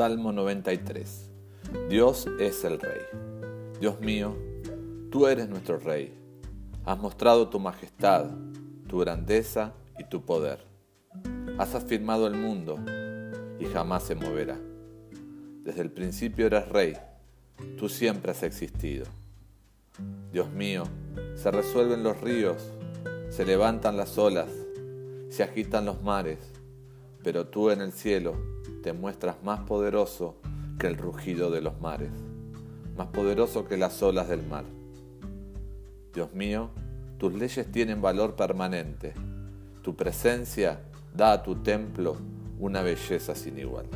Salmo 93. Dios es el Rey. Dios mío, tú eres nuestro Rey. Has mostrado tu majestad, tu grandeza y tu poder. Has afirmado el mundo y jamás se moverá. Desde el principio eres Rey, tú siempre has existido. Dios mío, se resuelven los ríos, se levantan las olas, se agitan los mares, pero tú en el cielo te muestras más poderoso que el rugido de los mares, más poderoso que las olas del mar. Dios mío, tus leyes tienen valor permanente, tu presencia da a tu templo una belleza sin igual.